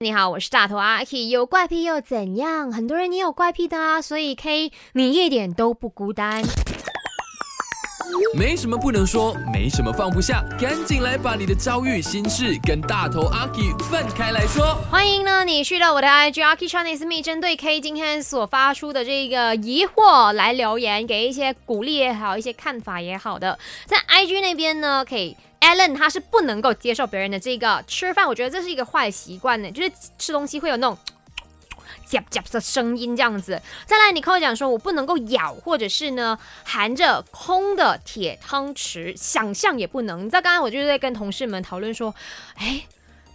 你好，我是大头阿 K。有怪癖又怎样？很多人也有怪癖的啊，所以 K 你一点都不孤单。没什么不能说，没什么放不下，赶紧来把你的遭遇、心事跟大头阿 K 分开来说。欢迎呢，你去到我的 IG 阿 K Chinese Me，针对 K 今天所发出的这个疑惑来留言，给一些鼓励也好，一些看法也好的。在 IG 那边呢，可以。Allen 他是不能够接受别人的这个吃饭，我觉得这是一个坏习惯呢，就是吃东西会有那种夹夹的声音这样子。再来，你跟我讲说我不能够咬，或者是呢含着空的铁汤匙，想象也不能。你知道刚刚我就是在跟同事们讨论说，哎，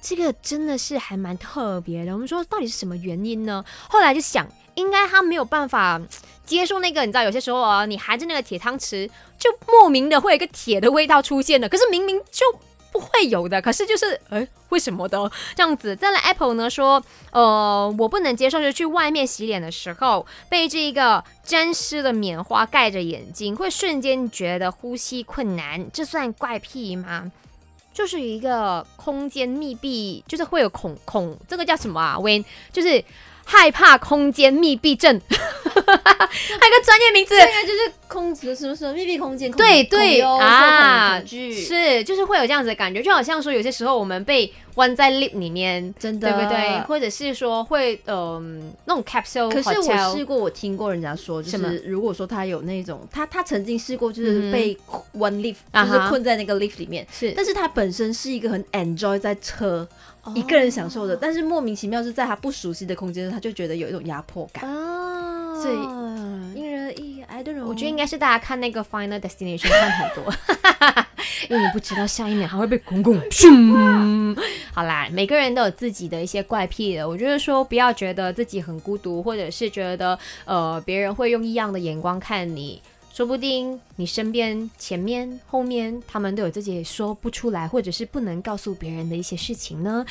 这个真的是还蛮特别的。我们说到底是什么原因呢？后来就想。应该他没有办法 接受那个，你知道，有些时候啊，你含着那个铁汤匙，就莫名的会有一个铁的味道出现的，可是明明就不会有的，可是就是哎，为什么的这样子？再来，Apple 呢说，呃，我不能接受，就是去外面洗脸的时候被这个沾湿的棉花盖着眼睛，会瞬间觉得呼吸困难，这算怪癖吗？就是一个空间密闭，就是会有孔孔，这个叫什么啊？When 就是。害怕空间密闭症，还有个专业名字，这个就是空什么什么密闭空间，对对啊，是就是会有这样子的感觉，就好像说有些时候我们被关在 lift 里面，真的。对不对？或者是说会嗯那种 capsule，可是我试过，我听过人家说，就是如果说他有那种他他曾经试过，就是被 one lift，就是困在那个 lift 里面，是，但是他本身是一个很 enjoy 在车。一个人享受的，但是莫名其妙是在他不熟悉的空间，他就觉得有一种压迫感。哦，所以我觉得应该是大家看那个 Final Destination 看很多，因为你不知道下一秒还会被公公。好啦，每个人都有自己的一些怪癖的。我觉得说不要觉得自己很孤独，或者是觉得呃别人会用异样的眼光看你。说不定你身边、前面、后面，他们都有自己说不出来，或者是不能告诉别人的一些事情呢。